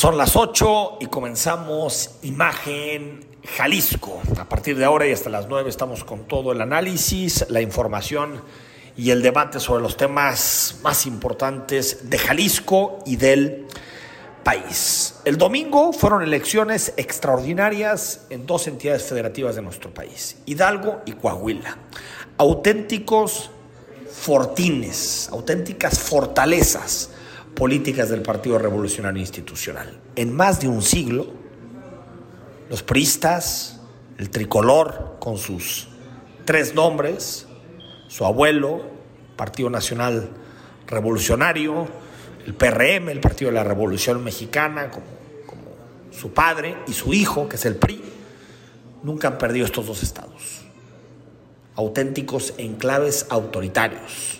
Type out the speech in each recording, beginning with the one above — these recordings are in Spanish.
Son las 8 y comenzamos Imagen Jalisco. A partir de ahora y hasta las 9 estamos con todo el análisis, la información y el debate sobre los temas más importantes de Jalisco y del país. El domingo fueron elecciones extraordinarias en dos entidades federativas de nuestro país, Hidalgo y Coahuila. Auténticos fortines, auténticas fortalezas políticas del Partido Revolucionario Institucional. En más de un siglo, los priistas, el tricolor con sus tres nombres, su abuelo, Partido Nacional Revolucionario, el PRM, el Partido de la Revolución Mexicana, como, como su padre y su hijo, que es el PRI, nunca han perdido estos dos estados. Auténticos enclaves autoritarios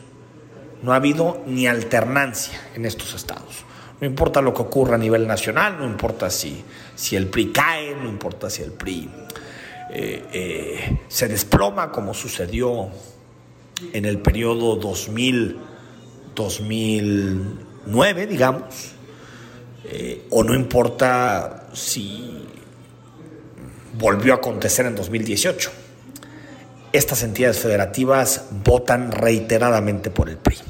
no ha habido ni alternancia en estos estados. No importa lo que ocurra a nivel nacional, no importa si, si el PRI cae, no importa si el PRI eh, eh, se desploma, como sucedió en el periodo 2000, 2009, digamos, eh, o no importa si volvió a acontecer en 2018. Estas entidades federativas votan reiteradamente por el PRI.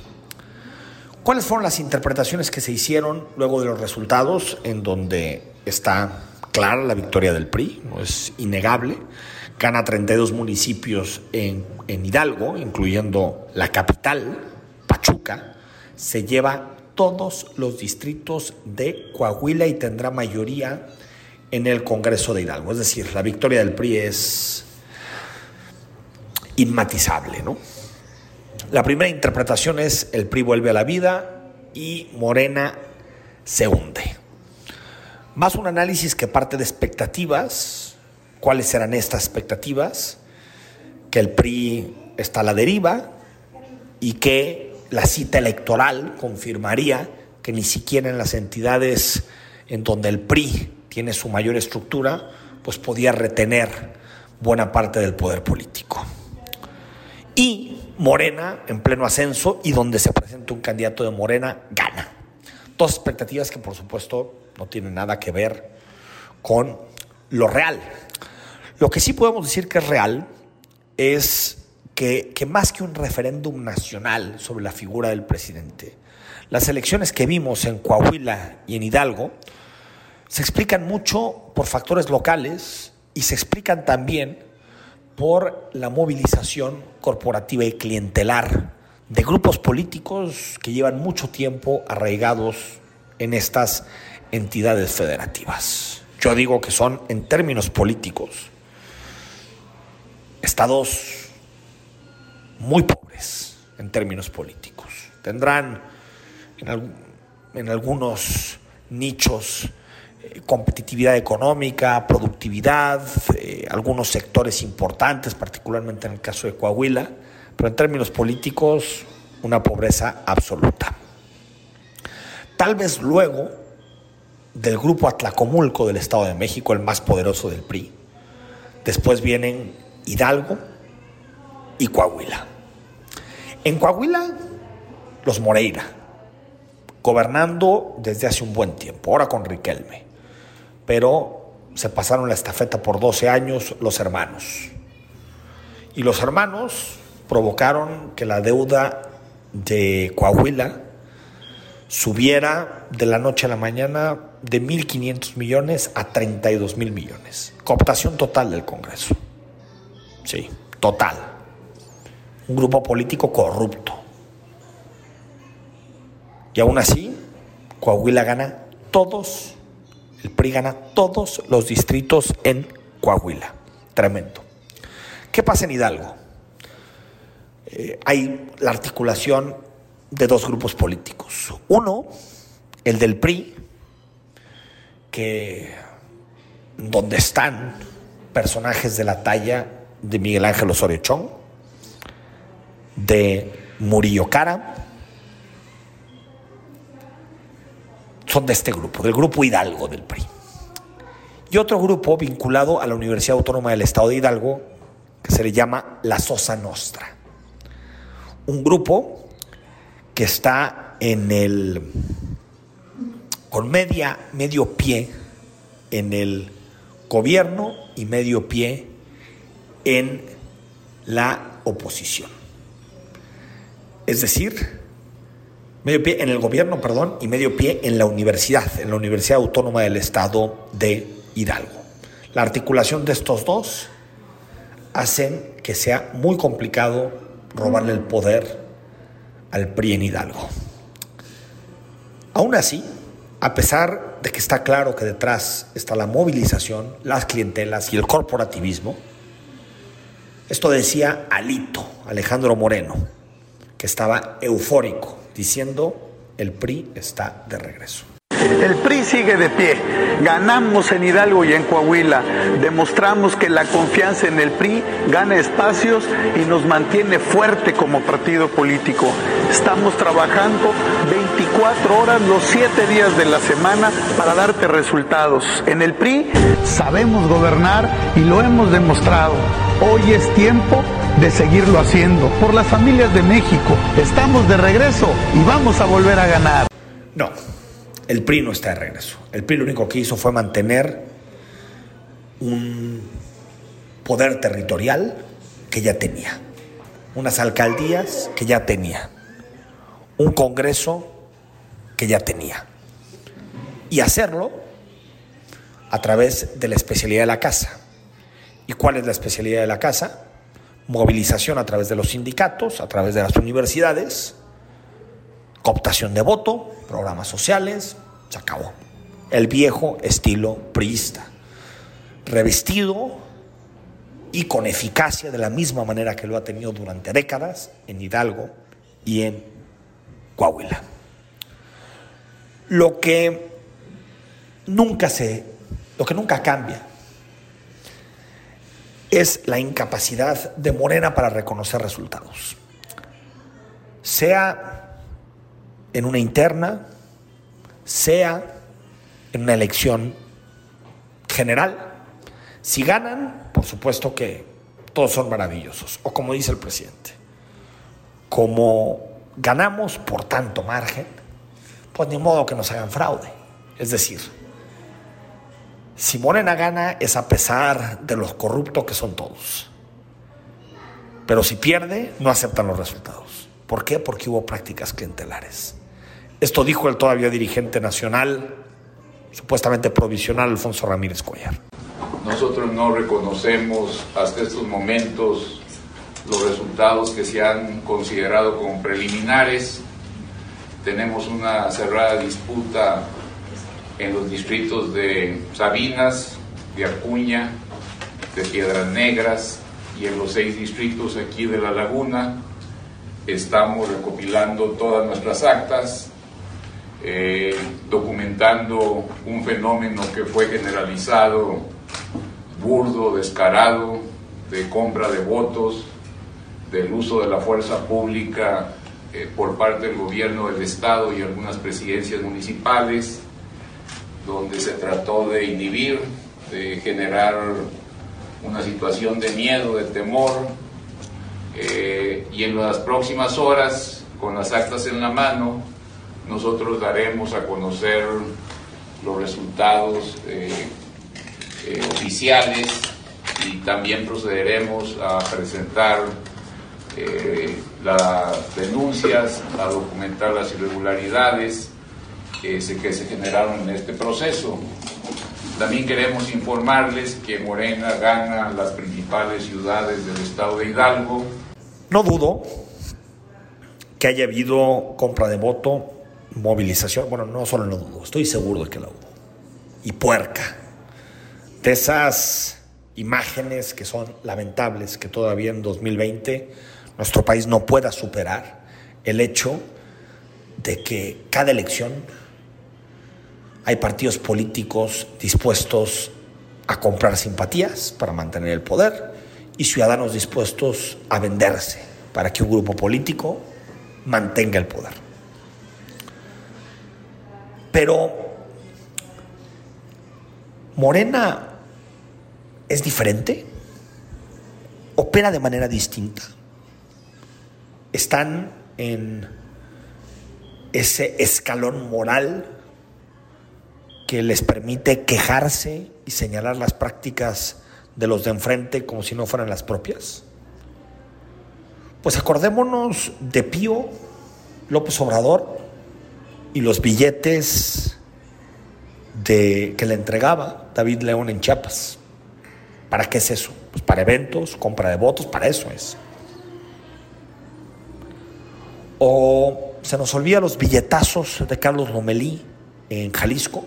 ¿Cuáles fueron las interpretaciones que se hicieron luego de los resultados en donde está clara la victoria del PRI? No es innegable. Gana 32 municipios en, en Hidalgo, incluyendo la capital, Pachuca. Se lleva todos los distritos de Coahuila y tendrá mayoría en el Congreso de Hidalgo. Es decir, la victoria del PRI es inmatizable, ¿no? La primera interpretación es el PRI vuelve a la vida y Morena se hunde. Más un análisis que parte de expectativas. ¿Cuáles serán estas expectativas? Que el PRI está a la deriva y que la cita electoral confirmaría que ni siquiera en las entidades en donde el PRI tiene su mayor estructura, pues podía retener buena parte del poder político. Y Morena en pleno ascenso y donde se presenta un candidato de Morena, gana. Dos expectativas que por supuesto no tienen nada que ver con lo real. Lo que sí podemos decir que es real es que, que más que un referéndum nacional sobre la figura del presidente, las elecciones que vimos en Coahuila y en Hidalgo se explican mucho por factores locales y se explican también por la movilización corporativa y clientelar de grupos políticos que llevan mucho tiempo arraigados en estas entidades federativas. Yo digo que son, en términos políticos, estados muy pobres en términos políticos. Tendrán en, algunos nichos competitividad económica, productividad, eh, algunos sectores importantes, particularmente en el caso de Coahuila, pero en términos políticos, una pobreza absoluta. Tal vez luego del grupo Atlacomulco del Estado de México, el más poderoso del PRI, después vienen Hidalgo y Coahuila. En Coahuila, los Moreira, gobernando desde hace un buen tiempo, ahora con Riquelme pero se pasaron la estafeta por 12 años los hermanos. Y los hermanos provocaron que la deuda de Coahuila subiera de la noche a la mañana de 1.500 millones a 32 mil millones. Cooptación total del Congreso. Sí, total. Un grupo político corrupto. Y aún así, Coahuila gana todos el PRI gana todos los distritos en Coahuila. Tremendo. ¿Qué pasa en Hidalgo? Eh, hay la articulación de dos grupos políticos. Uno, el del PRI, que donde están personajes de la talla de Miguel Ángel Osorio Chong, de Murillo Cara, son de este grupo, del grupo Hidalgo del PRI. Y otro grupo vinculado a la Universidad Autónoma del Estado de Hidalgo, que se le llama la Sosa Nostra. Un grupo que está en el con media, medio pie en el gobierno y medio pie en la oposición. Es decir, medio pie en el gobierno, perdón, y medio pie en la universidad, en la Universidad Autónoma del Estado de Hidalgo. La articulación de estos dos hacen que sea muy complicado robarle el poder al PRI en Hidalgo. Aún así, a pesar de que está claro que detrás está la movilización, las clientelas y el corporativismo, esto decía Alito, Alejandro Moreno, que estaba eufórico, diciendo, el PRI está de regreso. El PRI sigue de pie. Ganamos en Hidalgo y en Coahuila. Demostramos que la confianza en el PRI gana espacios y nos mantiene fuerte como partido político. Estamos trabajando 24 horas los 7 días de la semana para darte resultados. En el PRI sabemos gobernar y lo hemos demostrado. Hoy es tiempo de seguirlo haciendo. Por las familias de México, estamos de regreso y vamos a volver a ganar. No el PRI no está de regreso. El PRI lo único que hizo fue mantener un poder territorial que ya tenía, unas alcaldías que ya tenía, un Congreso que ya tenía. Y hacerlo a través de la especialidad de la casa. ¿Y cuál es la especialidad de la casa? Movilización a través de los sindicatos, a través de las universidades, cooptación de voto, programas sociales, se acabó. El viejo estilo priista, revestido y con eficacia de la misma manera que lo ha tenido durante décadas en Hidalgo y en Coahuila. Lo que nunca se, lo que nunca cambia es la incapacidad de Morena para reconocer resultados. Sea en una interna, sea en una elección general. Si ganan, por supuesto que todos son maravillosos. O como dice el presidente, como ganamos por tanto margen, pues ni modo que nos hagan fraude. Es decir, si Morena gana es a pesar de los corruptos que son todos. Pero si pierde, no aceptan los resultados. ¿Por qué? Porque hubo prácticas clientelares. Esto dijo el todavía dirigente nacional, supuestamente provisional, Alfonso Ramírez Cuellar. Nosotros no reconocemos hasta estos momentos los resultados que se han considerado como preliminares. Tenemos una cerrada disputa en los distritos de Sabinas, de Acuña, de Piedras Negras y en los seis distritos aquí de La Laguna. Estamos recopilando todas nuestras actas eh, documentando un fenómeno que fue generalizado, burdo, descarado, de compra de votos, del uso de la fuerza pública eh, por parte del gobierno del Estado y algunas presidencias municipales, donde se trató de inhibir, de generar una situación de miedo, de temor, eh, y en las próximas horas, con las actas en la mano, nosotros daremos a conocer los resultados eh, eh, oficiales y también procederemos a presentar eh, las denuncias, a documentar las irregularidades que se, que se generaron en este proceso. También queremos informarles que Morena gana las principales ciudades del estado de Hidalgo. No dudo que haya habido compra de voto movilización, bueno, no solo lo dudo, estoy seguro de que la hubo. Y puerca. De esas imágenes que son lamentables, que todavía en 2020 nuestro país no pueda superar el hecho de que cada elección hay partidos políticos dispuestos a comprar simpatías para mantener el poder y ciudadanos dispuestos a venderse para que un grupo político mantenga el poder. Pero Morena es diferente, opera de manera distinta. Están en ese escalón moral que les permite quejarse y señalar las prácticas de los de enfrente como si no fueran las propias? Pues acordémonos de Pío López Obrador y los billetes de, que le entregaba David León en Chiapas. ¿Para qué es eso? Pues para eventos, compra de votos, para eso es. O se nos olvida los billetazos de Carlos Lomelí en Jalisco,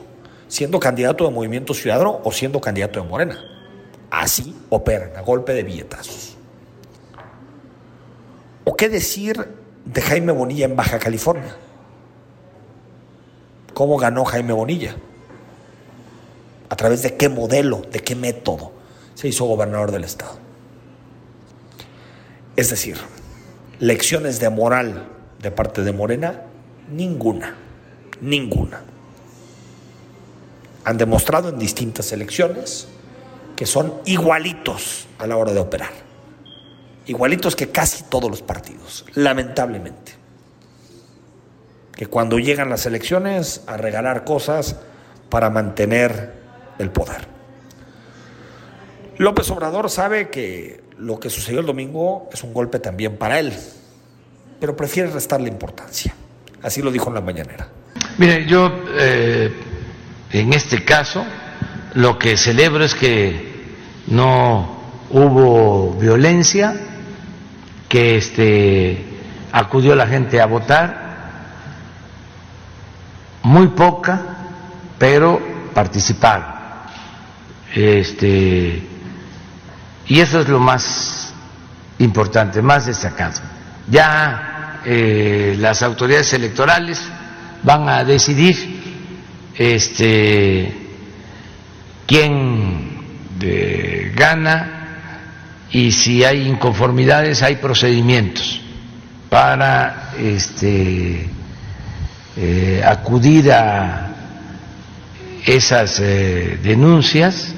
siendo candidato de Movimiento Ciudadano o siendo candidato de Morena. Así operan, a golpe de billetazos. ¿O qué decir de Jaime Bonilla en Baja California? ¿Cómo ganó Jaime Bonilla? ¿A través de qué modelo, de qué método se hizo gobernador del Estado? Es decir, lecciones de moral de parte de Morena, ninguna, ninguna. Han demostrado en distintas elecciones que son igualitos a la hora de operar. Igualitos que casi todos los partidos, lamentablemente. Que cuando llegan las elecciones a regalar cosas para mantener el poder. López Obrador sabe que lo que sucedió el domingo es un golpe también para él, pero prefiere restarle importancia. Así lo dijo en la mañanera. Mire, yo eh, en este caso lo que celebro es que no hubo violencia, que este, acudió la gente a votar, muy poca, pero participaron. Este, y eso es lo más importante, más destacado. Ya eh, las autoridades electorales van a decidir este, quién gana y si hay inconformidades hay procedimientos para este, eh, acudir a esas eh, denuncias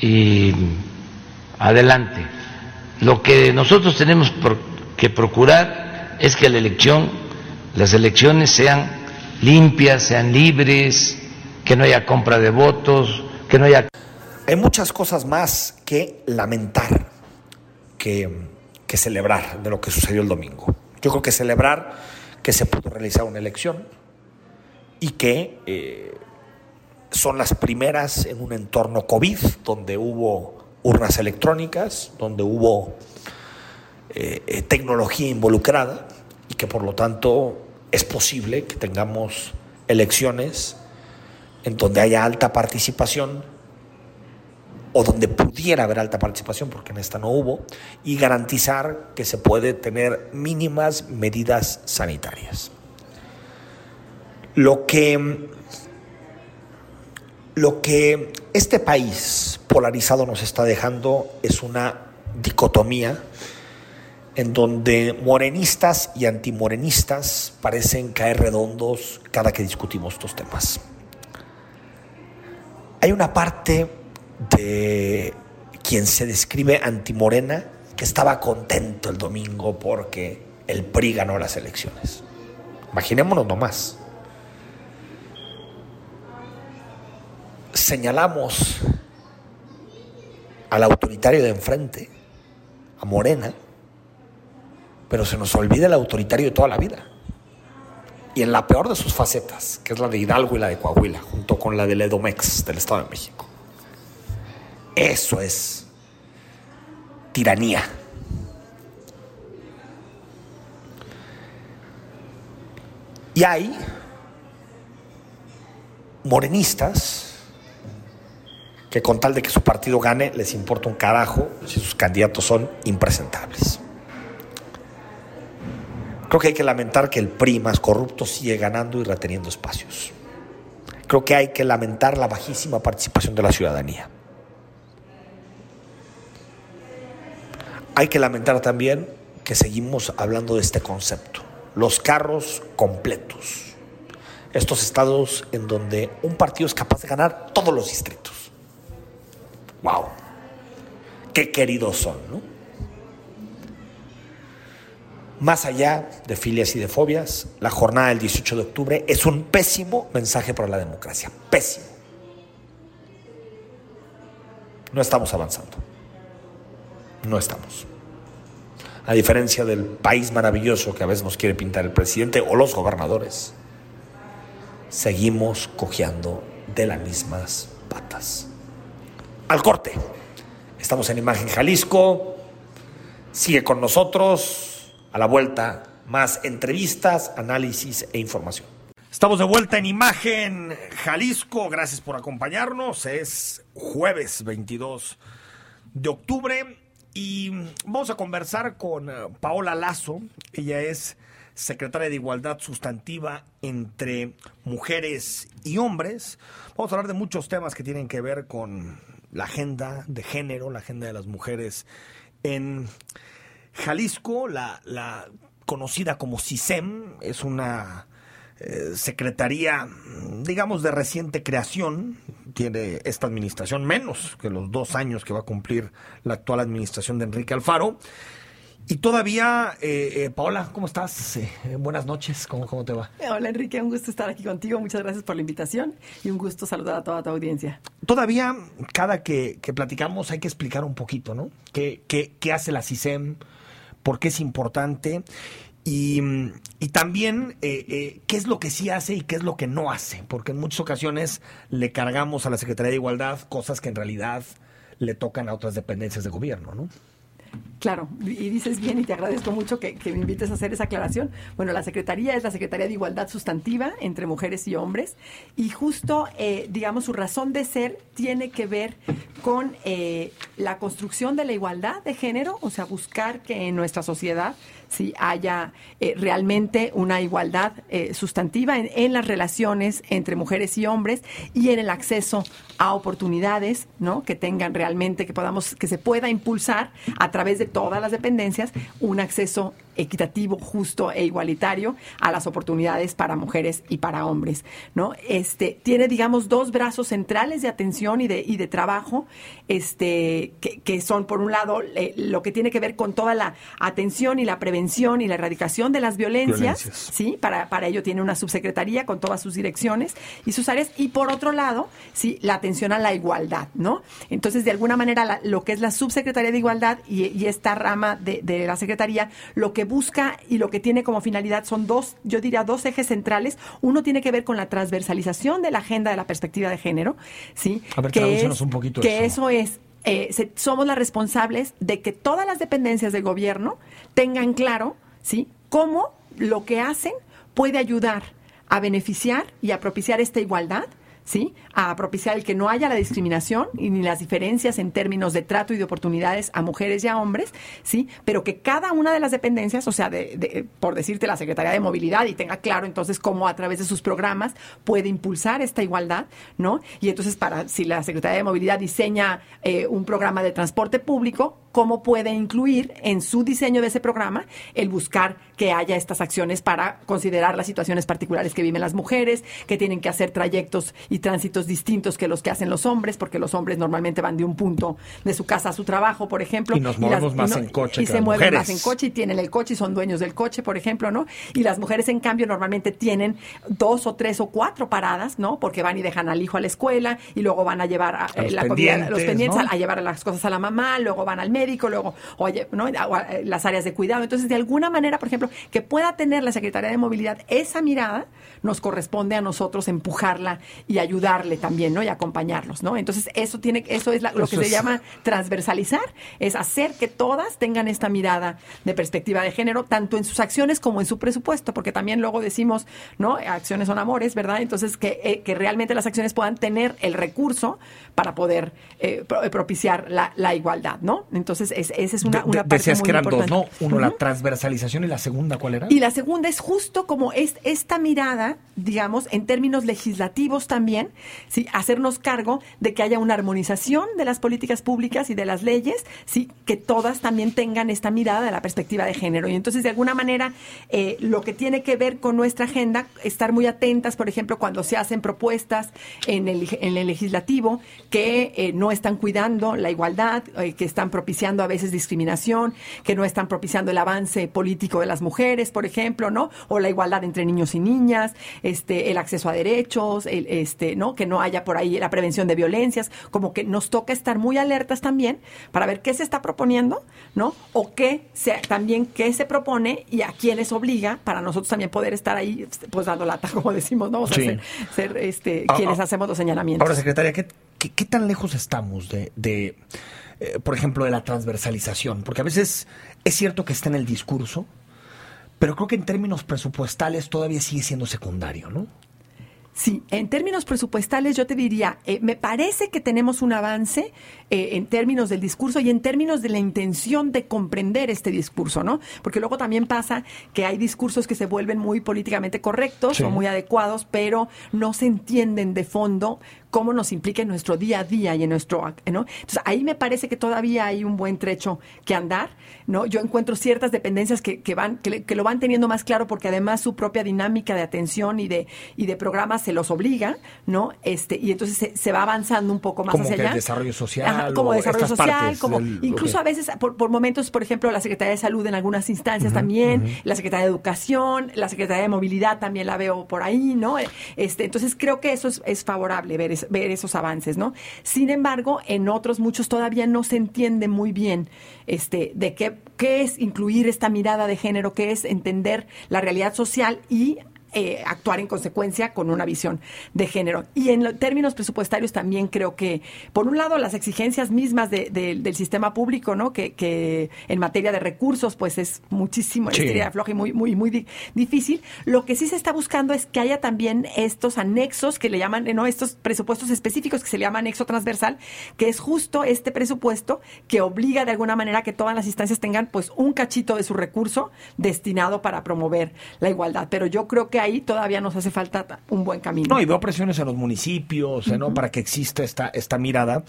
y adelante. Lo que nosotros tenemos que procurar es que la elección, las elecciones sean limpias, sean libres, que no haya compra de votos, que no haya... Hay muchas cosas más que lamentar, que, que celebrar de lo que sucedió el domingo. Yo creo que celebrar que se pudo realizar una elección y que eh, son las primeras en un entorno COVID, donde hubo urnas electrónicas, donde hubo eh, eh, tecnología involucrada y que por lo tanto es posible que tengamos elecciones en donde haya alta participación o donde pudiera haber alta participación, porque en esta no hubo, y garantizar que se puede tener mínimas medidas sanitarias. Lo que, lo que este país polarizado nos está dejando es una dicotomía en donde morenistas y antimorenistas parecen caer redondos cada que discutimos estos temas. Hay una parte de quien se describe antimorena que estaba contento el domingo porque el PRI ganó las elecciones. Imaginémonos nomás. Señalamos al autoritario de enfrente, a Morena, pero se nos olvida el autoritario de toda la vida. Y en la peor de sus facetas, que es la de Hidalgo y la de Coahuila, junto con la del Edomex del Estado de México. Eso es tiranía. Y hay morenistas que con tal de que su partido gane les importa un carajo si sus candidatos son impresentables. Creo que hay que lamentar que el PRI más corrupto sigue ganando y reteniendo espacios. Creo que hay que lamentar la bajísima participación de la ciudadanía. Hay que lamentar también que seguimos hablando de este concepto, los carros completos. Estos estados en donde un partido es capaz de ganar todos los distritos. ¡Wow! ¡Qué queridos son, ¿no? Más allá de filias y de fobias, la jornada del 18 de octubre es un pésimo mensaje para la democracia. Pésimo. No estamos avanzando. No estamos. A diferencia del país maravilloso que a veces nos quiere pintar el presidente o los gobernadores, seguimos cojeando de las mismas patas. Al corte. Estamos en Imagen Jalisco. Sigue con nosotros. A la vuelta, más entrevistas, análisis e información. Estamos de vuelta en Imagen Jalisco. Gracias por acompañarnos. Es jueves 22 de octubre y vamos a conversar con eh, Paola Lazo. Ella es secretaria de Igualdad Sustantiva entre mujeres y hombres. Vamos a hablar de muchos temas que tienen que ver con la agenda de género, la agenda de las mujeres en Jalisco, la, conocida como CISEM, es una eh, secretaría, digamos, de reciente creación. Tiene esta administración menos que los dos años que va a cumplir la actual administración de Enrique Alfaro. Y todavía, eh, eh, Paola, ¿cómo estás? buenas noches, ¿Cómo, ¿cómo te va? Hola Enrique, un gusto estar aquí contigo, muchas gracias por la invitación y un gusto saludar a toda tu audiencia. Todavía, cada que, platicamos hay que explicar un poquito, ¿no? ¿Qué, qué hace la CISEM? por qué es importante y, también eh, eh, qué es lo que sí hace y qué es lo que no hace, porque en muchas ocasiones le cargamos a la Secretaría de Igualdad cosas que en realidad le tocan a otras dependencias de gobierno, ¿no? Claro, y dices bien y te agradezco mucho que, me invites a hacer esa aclaración. Bueno, la Secretaría es la Secretaría de Igualdad Sustantiva entre mujeres y hombres y justo, eh, digamos, su razón de ser tiene que ver con eh, la construcción de la igualdad de género, o sea, buscar que en nuestra sociedad si haya eh, realmente una igualdad eh, sustantiva en, las relaciones entre mujeres y hombres y en el acceso a oportunidades, ¿no? Que tengan realmente, que podamos, que se pueda impulsar a través de todas las dependencias un acceso equitativo, justo e igualitario a las oportunidades para mujeres y para hombres, ¿no? Este tiene, digamos, dos brazos centrales de atención y de, y de trabajo, este, que, son por un lado lo que tiene que ver con toda la atención y la prevención y la erradicación de las violencias, sí, para, para ello tiene una subsecretaría con todas sus direcciones y sus áreas, y por otro lado, sí, la atención a la igualdad, ¿no? Entonces, de alguna manera, lo que es la subsecretaría de igualdad y, y esta rama de, de la secretaría, lo que busca y lo que tiene como finalidad son dos, yo diría, dos ejes centrales. Uno tiene que ver con la transversalización de la agenda de la perspectiva de género, ¿sí? A ver, que es, un poquito que eso, es eh, somos las responsables de que todas las dependencias del gobierno tengan claro, ¿sí? Cómo lo que hacen puede ayudar a beneficiar y a propiciar esta igualdad ¿sí? A propiciar el que no haya la discriminación y ni las diferencias en términos de trato y de oportunidades a mujeres y a hombres, ¿sí? Pero que cada una de las dependencias, o sea, de, por decirte la Secretaría de Movilidad y tenga claro entonces cómo a través de sus programas puede impulsar esta igualdad, ¿no? Y entonces para si la Secretaría de Movilidad diseña eh, un programa de transporte público, cómo puede incluir en su diseño de ese programa el buscar que haya estas acciones para considerar las situaciones particulares que viven las mujeres, que tienen que hacer trayectos y tránsitos distintos que los que hacen los hombres, porque los hombres normalmente van de un punto de su casa a su trabajo, por ejemplo. Y nos movemos más en coche. Y se mueven más en coche y tienen el coche y son dueños del coche, por ejemplo, ¿no? Y las mujeres, en cambio, normalmente tienen dos o tres o cuatro paradas, ¿no? Porque van y dejan al hijo a la escuela y luego van a llevar a, los la comida, los pendientes, a, llevar las cosas a la mamá, luego van al médico luego, oye, ¿no? las áreas de cuidado. Entonces, de alguna manera, por ejemplo, que pueda tener la Secretaría de Movilidad esa mirada, nos corresponde a nosotros empujarla y ayudarle también, ¿no? Y acompañarlos, ¿no? Entonces, eso tiene, eso es lo que se llama transversalizar, es hacer que todas tengan esta mirada de perspectiva de género, tanto en sus acciones como en su presupuesto, porque también luego decimos, ¿no? Acciones son amores, ¿verdad? Entonces, que, eh, que realmente las acciones puedan tener el recurso para poder eh, propiciar la, la, igualdad, ¿no? Entonces, entonces, esa es una, una parte Decías que eran dos, ¿no? Uno, la transversalización y la segunda, ¿cuál era? Y la segunda es justo como es esta mirada, digamos, en términos legislativos también, ¿sí? hacernos cargo de que haya una armonización de las políticas públicas y de las leyes, ¿sí? que todas también tengan esta mirada de la perspectiva de género. Y entonces, de alguna manera, eh, lo que tiene que ver con nuestra agenda, estar muy atentas, por ejemplo, cuando se hacen propuestas en el, en el legislativo que eh, no están cuidando la igualdad, eh, que están propiciando a veces discriminación, que no están propiciando el avance político de las mujeres, por ejemplo, ¿no? O la igualdad entre niños y niñas, este, el acceso a derechos, el, este, ¿no? Que no haya por ahí la prevención de violencias, como que nos toca estar muy alertas también para ver qué se está proponiendo, ¿no? O qué se, también qué se propone y a quiénes obliga para nosotros también poder estar ahí, pues dando lata, como decimos, ¿no? O sea, ser, ser, este, Ah, quienes ah. hacemos los señalamientos. Ahora, secretaria, ¿qué, qué, qué tan lejos estamos de, de, eh, por ejemplo, de la transversalización? Porque a veces es cierto que está en el discurso, pero creo que en términos presupuestales todavía sigue siendo secundario, ¿no? Sí, en términos presupuestales yo te diría, eh, me parece que tenemos un avance eh, en términos del discurso y en términos de la intención de comprender este discurso, ¿no? Porque luego también pasa que hay discursos que se vuelven muy políticamente correctos Sí. o muy adecuados, pero no se entienden de fondo cómo nos implica en nuestro día a día y en nuestro, ¿no? Entonces ahí me parece que todavía hay un buen trecho que andar, ¿no? Yo encuentro ciertas dependencias que, que van, que, que lo van teniendo más claro porque además su propia dinámica de atención y de, y de programas se los obliga, ¿no? Este, y entonces se, se va avanzando un poco más Como hacia que el desarrollo social Ajá, como desarrollo social, como del- incluso a veces por, por momentos, por ejemplo, la Secretaría de Salud en algunas instancias también, la Secretaría de Educación, la Secretaría de Movilidad también la veo por ahí, ¿no? Este, entonces creo que eso es, es favorable ver, ver esos avances, ¿no? Sin embargo, en otros muchos todavía no se entiende muy bien este, de qué, qué es incluir esta mirada de género, qué es entender la realidad social y eh, actuar en consecuencia con una visión de género. Y en términos presupuestarios también creo que, por un lado, las exigencias mismas de- de- del sistema público, ¿no? Que, que en materia de recursos, pues es muchísimo, Sí. es floja y muy, muy, muy di- difícil. Lo que sí se está buscando es que haya también estos anexos que le llaman, ¿no? Estos presupuestos específicos que se le llama anexo transversal, que es justo este presupuesto que obliga de alguna manera que todas las instancias tengan, pues, un cachito de su recurso destinado para promover la igualdad. Pero yo creo que ahí todavía nos hace falta ta- un buen camino. No, y veo presiones en los municipios, ¿eh, ¿no? Para que exista esta, esta mirada.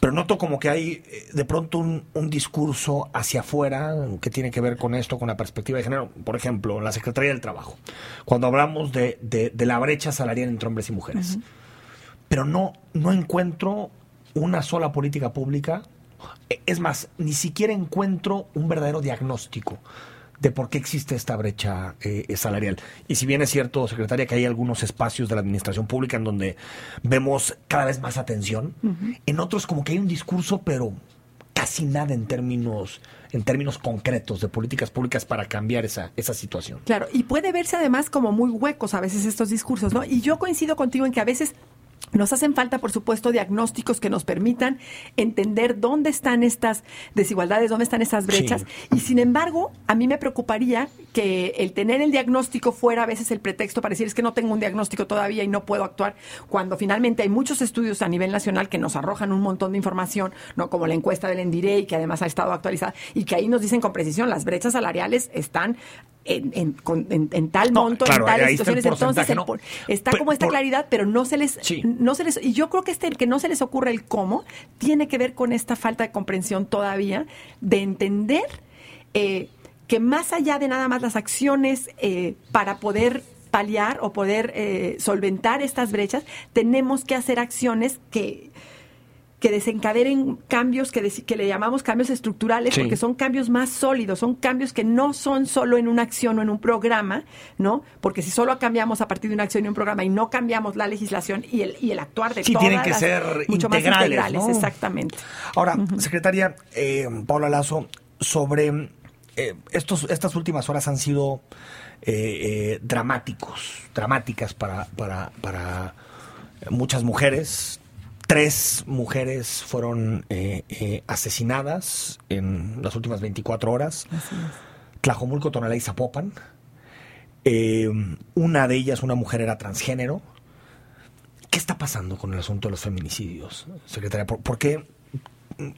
Pero noto como que hay eh, de pronto un, un discurso hacia afuera que tiene que ver con esto, con la perspectiva de género. Por ejemplo, la Secretaría del Trabajo. Cuando hablamos de, de- de la brecha salarial entre hombres y mujeres. Pero no, no encuentro una sola política pública. Eh, Es más, ni siquiera encuentro un verdadero diagnóstico de por qué existe esta brecha eh, salarial. Y si bien es cierto, secretaria, que hay algunos espacios de la administración pública en donde vemos cada vez más atención, en otros como que hay un discurso, pero casi nada en términos, en términos concretos de políticas públicas para cambiar esa, esa situación. Claro, y puede verse además como muy huecos a veces estos discursos, ¿no? Y yo coincido contigo en que a veces nos hacen falta, por supuesto, diagnósticos que nos permitan entender dónde están estas desigualdades, dónde están estas brechas. Y sin embargo, a mí me preocuparía que el tener el diagnóstico fuera a veces el pretexto para decir es que no tengo un diagnóstico todavía y no puedo actuar, cuando finalmente hay muchos estudios a nivel nacional que nos arrojan un montón de información, no como la encuesta del Endirey, que además ha estado actualizada, y que ahí nos dicen con precisión las brechas salariales están en, en- con- en- en tal No, monto, claro, en tales está situaciones. Entonces, está como esta por- claridad, pero no se les, Sí. no se les, y yo creo que este, el que no se les ocurre el cómo, tiene que ver con esta falta de comprensión todavía, de entender eh, que más allá de nada más las acciones eh, para poder paliar o poder eh, solventar estas brechas, tenemos que hacer acciones que que desencadenen cambios que, que le llamamos cambios estructurales, Sí. porque son cambios más sólidos, son cambios que no son solo en una acción o en un programa, ¿no? Porque si solo cambiamos a partir de una acción y un programa y no cambiamos la legislación y el, y el actuar de Sí, todas tienen que las- ser mucho más integrales, integrales, ¿no? exactamente. Ahora, secretaria eh, Paula Lazo, sobre eh, estos, estas últimas horas han sido eh, eh, dramáticos, dramáticas para, para, para muchas mujeres. Tres mujeres fueron eh, eh, asesinadas en las últimas 24 horas. Tlajomulco, Tonalá y Zapopan. Eh, una de ellas, una mujer, era transgénero. ¿Qué está pasando con el asunto de los feminicidios, secretaria? ¿Por, por qué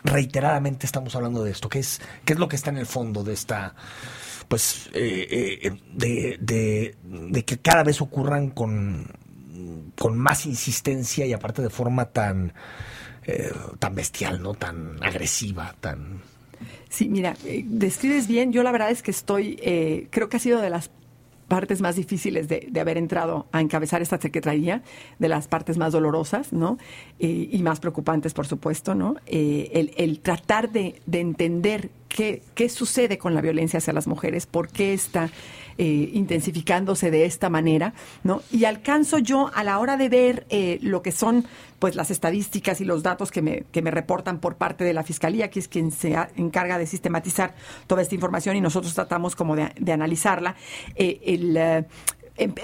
reiteradamente estamos hablando de esto? ¿Qué es, qué es lo que está en el fondo de esta, pues, eh, eh, de, de- de que cada vez ocurran con, con más insistencia y aparte de forma tan, eh, tan bestial, ¿no? Tan agresiva, tan... Sí, mira, eh, describes bien. Yo la verdad es que estoy, eh, creo que ha sido de las partes más difíciles de, haber entrado a encabezar esta secretaría, de las partes más dolorosas, ¿no? Eh, y más preocupantes, por supuesto, ¿no? El, tratar de, entender qué, qué sucede con la violencia hacia las mujeres, por qué está eh, intensificándose de esta manera, ¿no? Y alcanzo yo a la hora de ver eh, lo que son pues las estadísticas y los datos que me, que me reportan por parte de la Fiscalía, que es quien se encarga de sistematizar toda esta información y nosotros tratamos como de, analizarla, eh, el, em,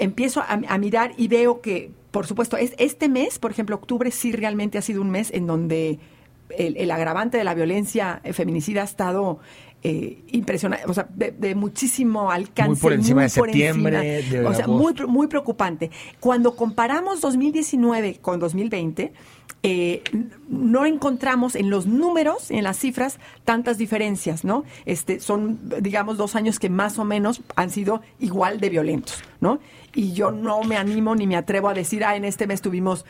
empiezo a, mirar y veo que, por supuesto, es, este mes, por ejemplo, octubre sí realmente ha sido un mes en donde el, el, agravante de la violencia feminicida ha estado eh, impresionante, o sea, de, muchísimo alcance. Muy por encima de septiembre. o sea, muy, muy preocupante. Cuando comparamos 2019 con 2020, eh, no encontramos en los números, en las cifras, tantas diferencias, ¿no? Este, son, digamos, dos años que más o menos han sido igual de violentos, ¿no? Y yo no me animo ni me atrevo a decir, ah, en este mes tuvimos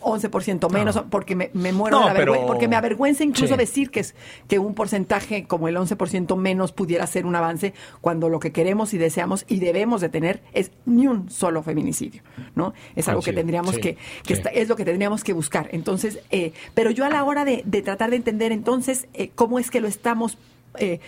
11% menos, porque me, muero de la vergüenza, porque me avergüenza incluso decir que, es, que un porcentaje como el 11% menos pudiera ser un avance cuando lo que queremos y deseamos y debemos de tener es ni un solo feminicidio, ¿no? Es algo que tendríamos que, que es lo que tendríamos que buscar. Entonces, eh, pero yo a la hora de, tratar de entender entonces eh, cómo es que lo estamos eh,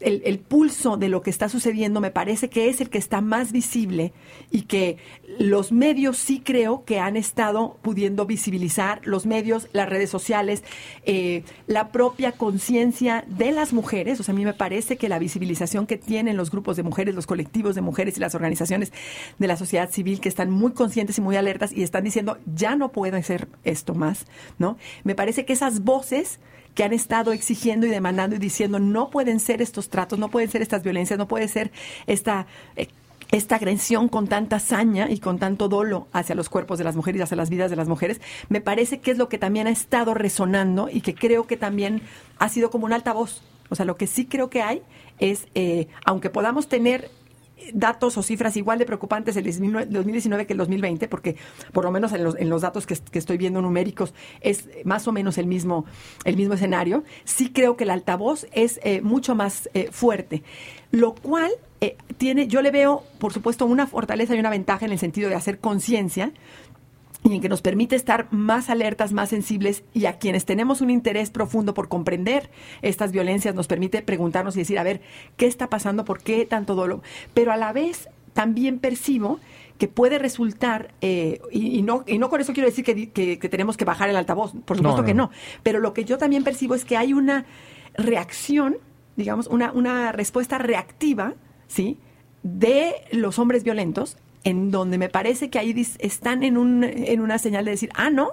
el, pulso de lo que está sucediendo me parece que es el que está más visible y que los medios sí creo que han estado pudiendo visibilizar, los medios, las redes sociales, eh, la propia conciencia de las mujeres. O sea, a mí me parece que la visibilización que tienen los grupos de mujeres, los colectivos de mujeres y las organizaciones de la sociedad civil que están muy conscientes y muy alertas y están diciendo, ya no puede ser esto más, ¿no? Me parece que esas voces que han estado exigiendo y demandando y diciendo no pueden ser estos tratos, no pueden ser estas violencias, no puede ser esta... Eh, esta agresión con tanta hazaña y con tanto dolo hacia los cuerpos de las mujeres y hacia las vidas de las mujeres, me parece que es lo que también ha estado resonando y que creo que también ha sido como un altavoz. O sea, lo que sí creo que hay es, eh, aunque podamos tener datos o cifras igual de preocupantes el 2019 que el 2020, porque por lo menos en los, en los datos que, estoy viendo numéricos es más o menos el mismo, el mismo escenario, sí creo que el altavoz es eh, mucho más eh, fuerte, lo cual eh, tiene, yo le veo, por supuesto, una fortaleza y una ventaja en el sentido de hacer conciencia y en que nos permite estar más alertas, más sensibles y a quienes tenemos un interés profundo por comprender estas violencias nos permite preguntarnos y decir, a ver, ¿qué está pasando? ¿Por qué tanto dolor? Pero a la vez también percibo que puede resultar, eh, y, no, y no con eso quiero decir que, tenemos que bajar el altavoz, por supuesto que no, pero lo que yo también percibo es que hay una reacción, digamos, una, una respuesta reactiva, ¿sí? de los hombres violentos en donde me parece que ahí están en, un, en una señal de decir, ah, no,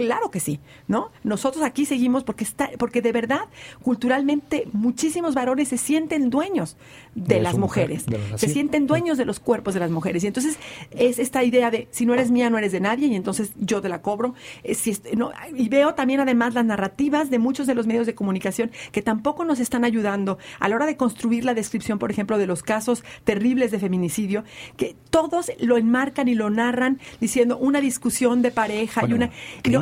Claro que sí, ¿no? Nosotros aquí seguimos porque está, porque de verdad, culturalmente, muchísimos varones se sienten dueños de, las mujeres, se sienten dueños de los cuerpos de las mujeres. Y entonces es esta idea de si no eres mía, no eres de nadie, y entonces yo te la cobro. Eh, si no, y veo también además las narrativas de muchos de los medios de comunicación que tampoco nos están ayudando a la hora de construir la descripción, por ejemplo, de los casos terribles de feminicidio, que todos lo enmarcan y lo narran diciendo una discusión de pareja y una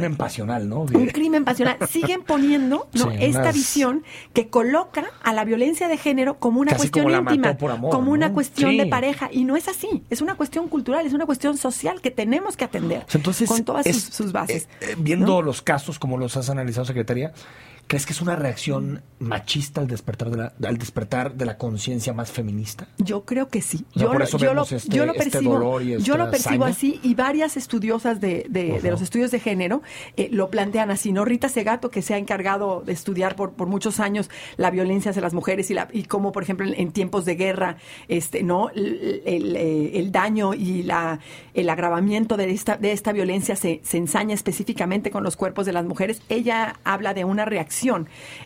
crimen pasional, ¿no? Un crimen pasional. Siguen poniendo ¿no? esta visión que coloca a la violencia de género como una cuestión íntima, como una cuestión de pareja. Y no es así. Es una cuestión cultural, es una cuestión social que tenemos que atender Entonces, con todas sus, bases. Eh, eh, viendo los casos como los has analizado, Secretaría, ¿Crees que es una reacción machista al despertar de la, al despertar de la conciencia más feminista? Yo creo que sí. yo, lo, este, yo, lo, este percibo, yo lo percibo así y varias estudiosas de, de, los estudios de género eh, lo plantean así. ¿no? Rita Segato, que se ha encargado de estudiar por, por muchos años la violencia hacia las mujeres y, la, y cómo, por ejemplo, en, tiempos de guerra, este, ¿no? El, el, eh, el, daño y la, el agravamiento de esta, de esta violencia se, se ensaña específicamente con los cuerpos de las mujeres. Ella habla de una reacción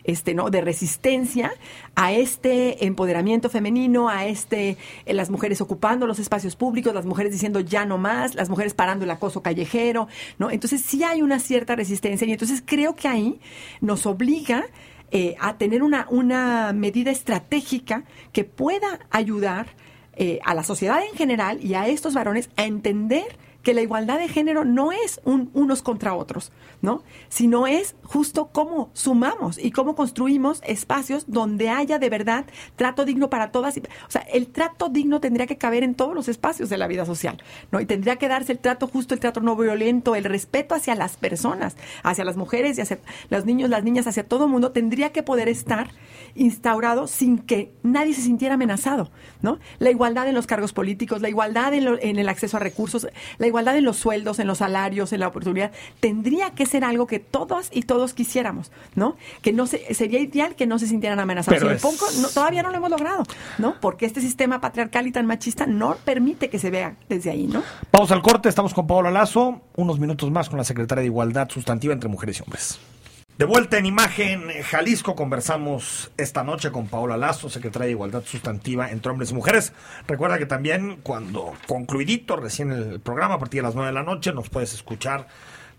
este, ¿no? de resistencia a este empoderamiento femenino, a este, eh, las mujeres ocupando los espacios públicos, las mujeres diciendo ya no más, las mujeres parando el acoso callejero, ¿no? Entonces sí hay una cierta resistencia y entonces creo que ahí nos obliga eh, a tener una, una medida estratégica que pueda ayudar eh, a la sociedad en general y a estos varones a entender que la igualdad de género no es un, unos contra otros, ¿no? Sino es justo cómo sumamos y cómo construimos espacios donde haya de verdad trato digno para todas. o sea, el trato digno tendría que caber en todos los espacios de la vida social, ¿no? Y tendría que darse el trato justo, el trato no violento, el respeto hacia las personas, hacia las mujeres y hacia los niños, las niñas, hacia todo el mundo, tendría que poder estar instaurado sin que nadie se sintiera amenazado, ¿no? La igualdad en los cargos políticos, la igualdad en, en el acceso a recursos, la igualdad en los sueldos, en los salarios, en la oportunidad, tendría que ser algo que todos y todos quisiéramos, ¿no? Que no se, sería ideal que no se sintieran amenazados. Pero todavía no lo hemos logrado, ¿no? Porque este sistema patriarcal y tan machista no permite que se vea desde ahí, ¿no? Vamos al corte, estamos con Paola Lazo, unos minutos más con la secretaria de Igualdad Sustantiva entre Mujeres y Hombres. De vuelta en imagen, Jalisco, conversamos esta noche con Paola Lazo, secretaria de Igualdad Sustantiva entre Hombres y Mujeres. Recuerda que también cuando concluidito recién el programa, a partir de las 9 de la noche, nos puedes escuchar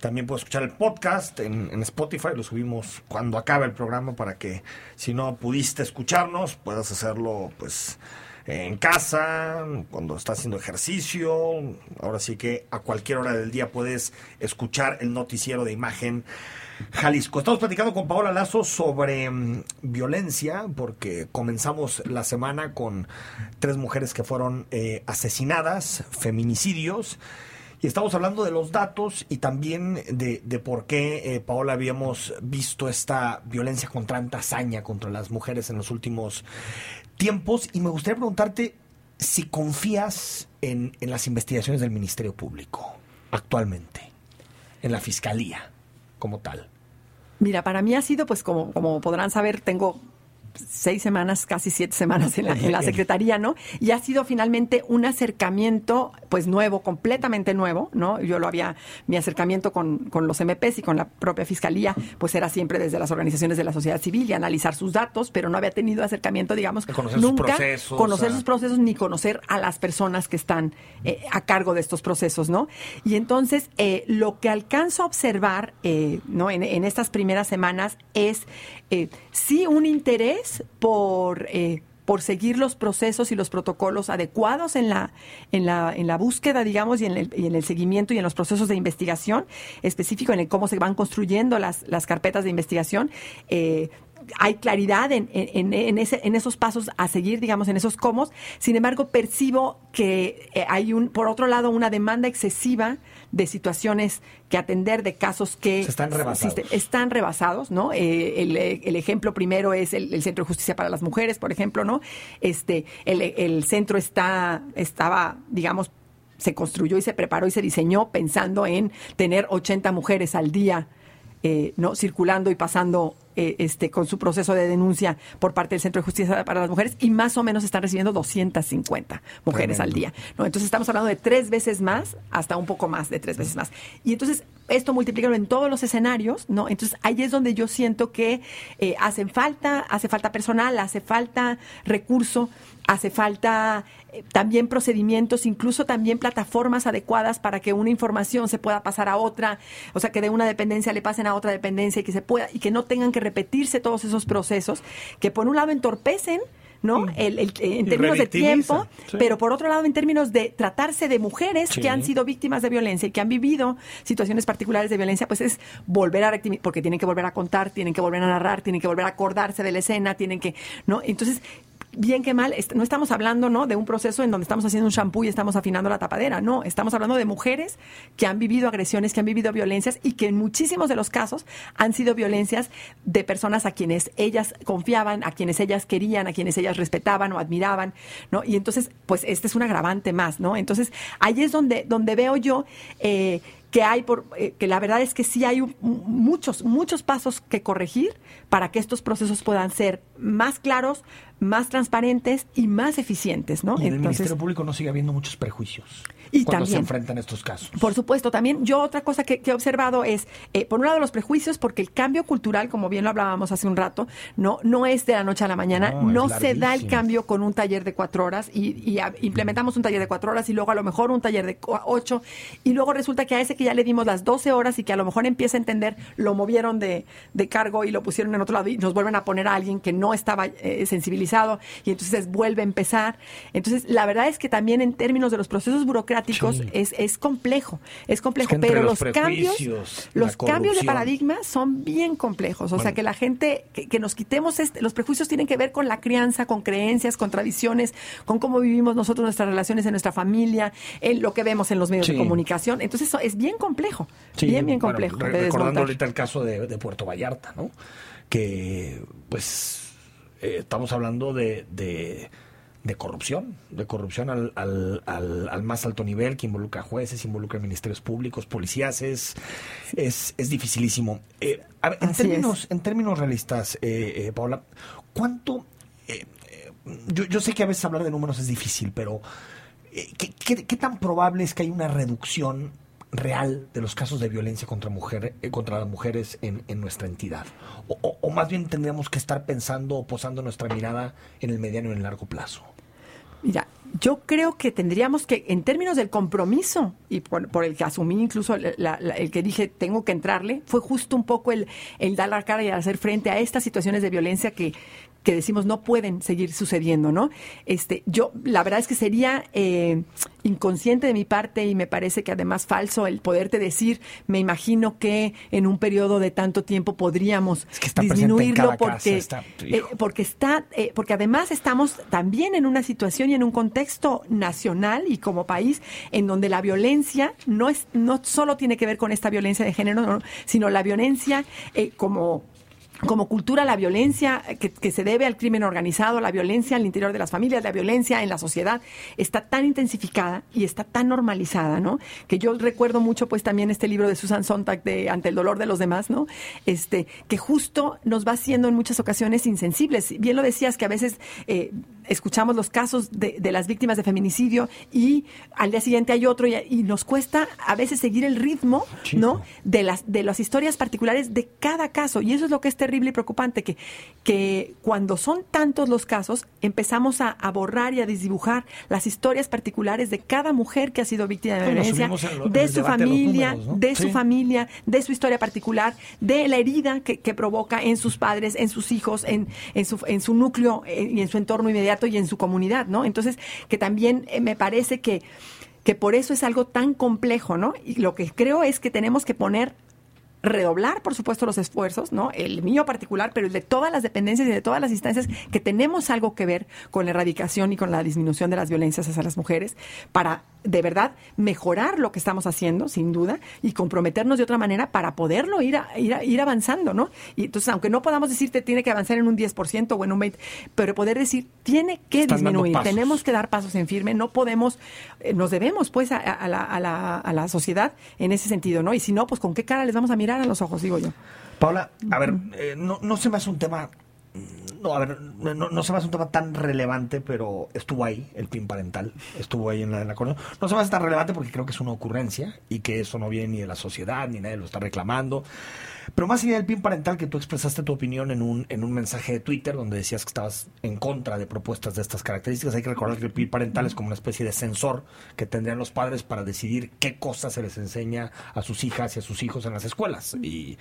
también puedes escuchar el podcast en, Spotify, lo subimos cuando acabe el programa para que si no pudiste escucharnos, puedas hacerlo pues en casa, cuando estás haciendo ejercicio. Ahora sí que a cualquier hora del día puedes escuchar el noticiero de imagen Jalisco. Estamos platicando con Paola Lazo sobre mm, violencia, porque comenzamos la semana con tres mujeres que fueron eh, asesinadas, feminicidios. Y estamos hablando de los datos y también de, por qué, eh, Paola, habíamos visto esta violencia con tanta hazaña contra las mujeres en los últimos tiempos. Y me gustaría preguntarte si confías en, en las investigaciones del Ministerio Público actualmente, en la Fiscalía como tal. Mira, para mí ha sido, pues como, como podrán saber, tengo seis semanas, casi siete semanas en la, Secretaría, ¿no? Y ha sido finalmente un acercamiento, pues nuevo, completamente nuevo, ¿no? Yo lo había, mi acercamiento con, con, los MPs y con la propia Fiscalía, pues era siempre desde las organizaciones de la sociedad civil y analizar sus datos, pero no había tenido acercamiento, digamos, conocer nunca sus procesos, conocer sus procesos ni conocer a las personas que están eh, a cargo de estos procesos, ¿no? Y entonces, eh, lo que alcanzo a observar, eh, ¿no? En, en, estas primeras semanas es sí un interés por, eh, por seguir los procesos y los protocolos adecuados en la, en la, en la búsqueda, digamos, y en, el, en el seguimiento y en los procesos de investigación, específico en el cómo se van construyendo las, las carpetas de investigación. Eh, hay claridad en, en, en, ese, en, esos pasos a seguir, digamos, en esos cómo. Sin embargo, percibo que eh, hay, un, por otro lado, una demanda excesiva de situaciones que atender, de casos que están rebasados. están rebasados, ¿no? Eh, el, ejemplo primero es el, Centro de Justicia para las Mujeres, por ejemplo, ¿no? Este, el, centro está, estaba, digamos, se construyó y se preparó y se diseñó pensando en tener 80 mujeres al día eh, no circulando y pasando eh, este con su proceso de denuncia por parte del Centro de Justicia para las Mujeres y más o menos están recibiendo 250 mujeres al día. ¿no? Entonces estamos hablando de tres veces más hasta un poco más de tres veces más. Y entonces esto multiplícalo en todos los escenarios, ¿no? Entonces ahí es donde yo siento que eh, hacen falta, hace falta personal, hace falta recurso, hace falta eh, también procedimientos, incluso también plataformas adecuadas para que una información se pueda pasar a otra, o sea, que de una dependencia le pasen a otra dependencia y que se pueda y que no tengan que repetirse todos esos procesos que por un lado entorpecen ¿no? El, en términos de tiempo, pero por otro lado en términos de tratarse de mujeres que han sido víctimas de violencia y que han vivido situaciones particulares de violencia, pues es volver a porque tienen que volver a contar, tienen que volver a narrar, tienen que volver a acordarse de la escena, tienen que, ¿no? Entonces, bien que mal, no estamos hablando ¿no? de un proceso en donde estamos haciendo un shampoo y estamos afinando la tapadera, no, estamos hablando de mujeres que han vivido agresiones, que han vivido violencias y que en muchísimos de los casos han sido violencias de personas a quienes ellas confiaban, a quienes ellas querían, a quienes ellas respetaban o admiraban, ¿no? Y entonces, pues este es un agravante más, ¿no? Entonces, ahí es donde, donde veo yo... Eh, que hay por eh, que la verdad es que sí hay muchos muchos pasos que corregir para que estos procesos puedan ser más claros, más transparentes y más eficientes, ¿no? Y en el Ministerio Público no sigue habiendo muchos prejuicios y cuando se enfrentan estos casos. Por supuesto, también yo otra cosa que, he observado es, eh, por un lado, los prejuicios, porque el cambio cultural, como bien lo hablábamos hace un rato, no, no es de la noche a la mañana, no, se da el cambio con un taller de cuatro horas y, implementamos un taller de cuatro horas y luego a lo mejor un taller de ocho y luego resulta que a ese que ya le dimos las doce horas y que a lo mejor empieza a entender, lo movieron de, cargo y lo pusieron en otro lado y nos vuelven a poner a alguien que no estaba eh, sensibilizado y entonces vuelve a empezar. Entonces, la verdad es que también en términos de los procesos burocráticos, es, es complejo, es complejo, pero los, cambios, los cambios de paradigma son bien complejos, o sea que la gente, que, nos quitemos, este, los prejuicios tienen que ver con la crianza, con creencias, con tradiciones, con cómo vivimos nosotros nuestras relaciones en nuestra familia, en lo que vemos en los medios de comunicación, entonces eso es bien complejo, bien, bien complejo. recordando ahorita el caso de, de Puerto Vallarta, ¿no? Que pues eh, estamos hablando de, de, corrupción, de corrupción al, al, al, más alto nivel, que involucra jueces, involucra ministerios públicos, policías, es, es, dificilísimo. Eh, en, términos, en términos realistas, eh, Paula, ¿cuánto... yo, yo sé que a veces hablar de números es difícil, pero ¿qué, qué tan probable es que haya una reducción real de los casos de violencia contra, mujer, eh, contra las mujeres en, nuestra entidad? O, más bien tendríamos que estar pensando o posando nuestra mirada en el mediano y en el largo plazo? Mira, yo creo que tendríamos que, en términos del compromiso, y por, el que asumí incluso el que dije tengo que entrarle, fue justo un poco el dar la cara y hacer frente a estas situaciones de violencia que, que decimos no pueden seguir sucediendo, ¿no? Este, yo, la verdad es que sería eh, inconsciente de mi parte y me parece que además falso el poderte decir, me imagino que en un periodo de tanto tiempo podríamos disminuirlo porque, eh, porque está, eh, porque además estamos también en una situación y en un contexto nacional y como país en donde la violencia no es, no solo tiene que ver con esta violencia de género, sino la violencia como como cultura la violencia que, se debe al crimen organizado, la violencia al interior de las familias, la violencia en la sociedad, está tan intensificada y está tan normalizada, ¿no? Que yo recuerdo mucho, pues, también este libro de Susan Sontag de Ante el dolor de los demás, ¿no? Este, que justo nos va haciendo en muchas ocasiones insensibles. Bien lo decías que a veces eh, escuchamos los casos de, las víctimas de feminicidio y al día siguiente hay otro y, nos cuesta a veces seguir el ritmo, ¿no? De las, de las historias particulares de cada caso. Y eso es lo que es terrible y preocupante, que, que cuando son tantos los casos, empezamos a, borrar y a desdibujar las historias particulares de cada mujer que ha sido víctima de violencia, de su familia, de, su familia, de su historia particular, de la herida que, provoca en sus padres, en sus hijos, en, en, su, en su núcleo eh, y en su entorno inmediato y en su comunidad, ¿no? Entonces, que también eh, me parece que que por eso es algo tan complejo, ¿no? Y lo que creo es que tenemos que poner redoblar, por supuesto, los esfuerzos, ¿no? El mío particular, pero el de todas las dependencias y de todas las instancias que tenemos algo que ver con la erradicación y con la disminución de las violencias hacia las mujeres para de verdad mejorar lo que estamos haciendo, sin duda, y comprometernos de otra manera para poderlo ir, ir, ir avanzando, ¿no? Y entonces, aunque no podamos decirte tiene que avanzar en un 10% o en un 20%, pero poder decir tiene que disminuir, tenemos que dar pasos en firme, no podemos, eh, nos debemos pues a, la, a, la, a la sociedad en ese sentido, ¿no? Y si no, pues con qué cara les vamos a mirar a los ojos, digo yo. Paula, a ver, eh, no, no se me hace un tema no, a ver, no, no, se me hace un tema tan relevante, pero estuvo ahí, el PIN parental, estuvo ahí en la, en la No se me hace tan relevante porque creo que es una ocurrencia y que eso no viene ni de la sociedad, ni nadie lo está reclamando. Pero más allá del PIN parental, que tú expresaste tu opinión en un, en un mensaje de Twitter donde decías que estabas en contra de propuestas de estas características, hay que recordar que el PIN parental es como una especie de sensor que tendrían los padres para decidir qué cosas se les enseña a sus hijas y a sus hijos en las escuelas. Y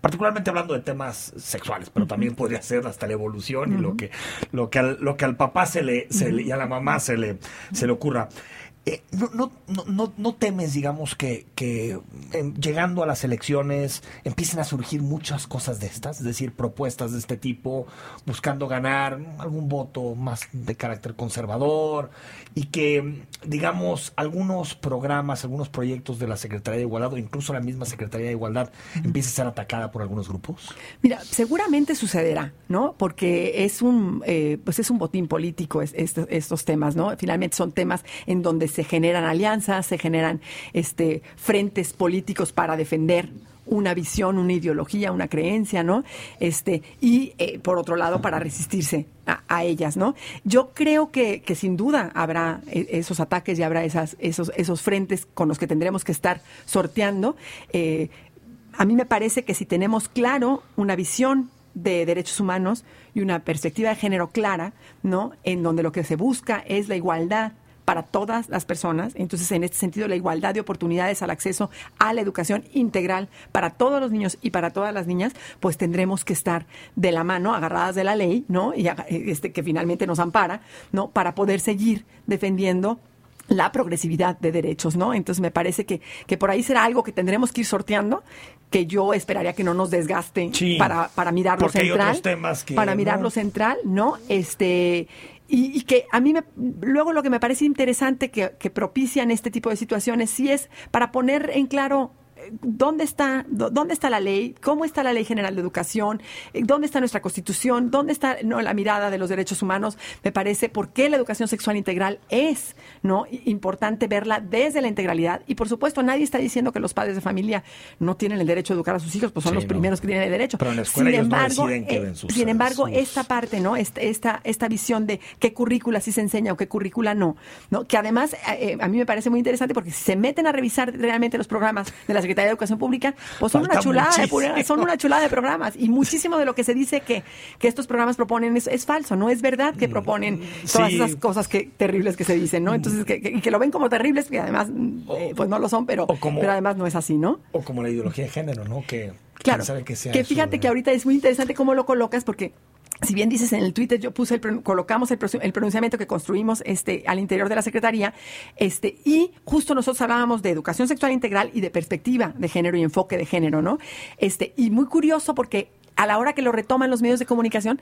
particularmente hablando de temas sexuales, pero también podría ser hasta la evolución y lo que, lo que al, lo que al papá se le, se le, y a la mamá se le, se le ocurra. Eh, no, no, no, no, temes, digamos, que, que llegando a las elecciones empiecen a surgir muchas cosas de estas, es decir, propuestas de este tipo, buscando ganar algún voto más de carácter conservador y que, digamos, algunos programas, algunos proyectos de la Secretaría de Igualdad o incluso la misma Secretaría de Igualdad empiece a ser atacada por algunos grupos? Mira, seguramente sucederá, ¿no? Porque es un, eh, pues es un botín político estos temas, ¿no? Finalmente son temas en donde se generan alianzas, se generan este, frentes políticos para defender una visión, una ideología, una creencia, ¿no? Este, y eh, por otro lado, para resistirse a, ellas, ¿no? Yo creo que, que, sin duda habrá eh, esos ataques y habrá esas, esos, esos frentes con los que tendremos que estar sorteando. Eh, a mí me parece que si tenemos claro una visión de derechos humanos y una perspectiva de género clara, ¿no? En donde lo que se busca es la igualdad para todas las personas. Entonces, en este sentido, la igualdad de oportunidades al acceso a la educación integral para todos los niños y para todas las niñas, pues tendremos que estar de la mano, agarradas de la ley, ¿no? Y este, que finalmente nos ampara, ¿no? Para poder seguir defendiendo la progresividad de derechos, ¿no? Entonces me parece que, que por ahí será algo que tendremos que ir sorteando, que yo esperaría que no nos desgaste Sí, para, para mirarlo hay central. otros temas que, para ¿no? mirarlo central, ¿no? Este, y, y que a mí me, luego lo que me parece interesante que, que propician este tipo de situaciones sí es para poner en claro dónde está dó- dónde está la ley, cómo está la ley general de educación, eh, dónde está nuestra constitución, dónde está no, la mirada de los derechos humanos. Me parece por qué la educación sexual integral es no importante verla desde la integralidad y por supuesto nadie está diciendo que los padres de familia no tienen el derecho a educar a sus hijos, pues son Sí, los no. primeros que tienen el derecho. Pero en la escuela sin ellos embargo, deciden qué eh, ven sus- sin embargo, sus- esta parte, ¿no? Esta, esta, esta visión de qué currícula sí se enseña o qué currícula no, ¿no? Que además eh, a mí me parece muy interesante porque si se meten a revisar realmente los programas de la Secretaría de Educación Pública, pues son Falta una chulada de muchísimo. son una chulada de programas y muchísimo de lo que se dice que, que estos programas proponen es, es falso, no es verdad que proponen todas Mm, sí. esas cosas que terribles que se dicen, ¿no? Entonces que, que, y que lo ven como terribles y además mm, eh, pues no lo son, pero como- pero además no es así, ¿no? O como la ideología de género, ¿no? Que Claro, que que fíjate que ahorita es muy interesante cómo lo colocas porque si bien dices en el Twitter, yo puse el, colocamos el pronunciamiento que construimos este, al interior de la Secretaría, este, y justo nosotros hablábamos de educación sexual integral y de perspectiva de género y enfoque de género, ¿no? Este, y muy curioso porque a la hora que lo retoman los medios de comunicación,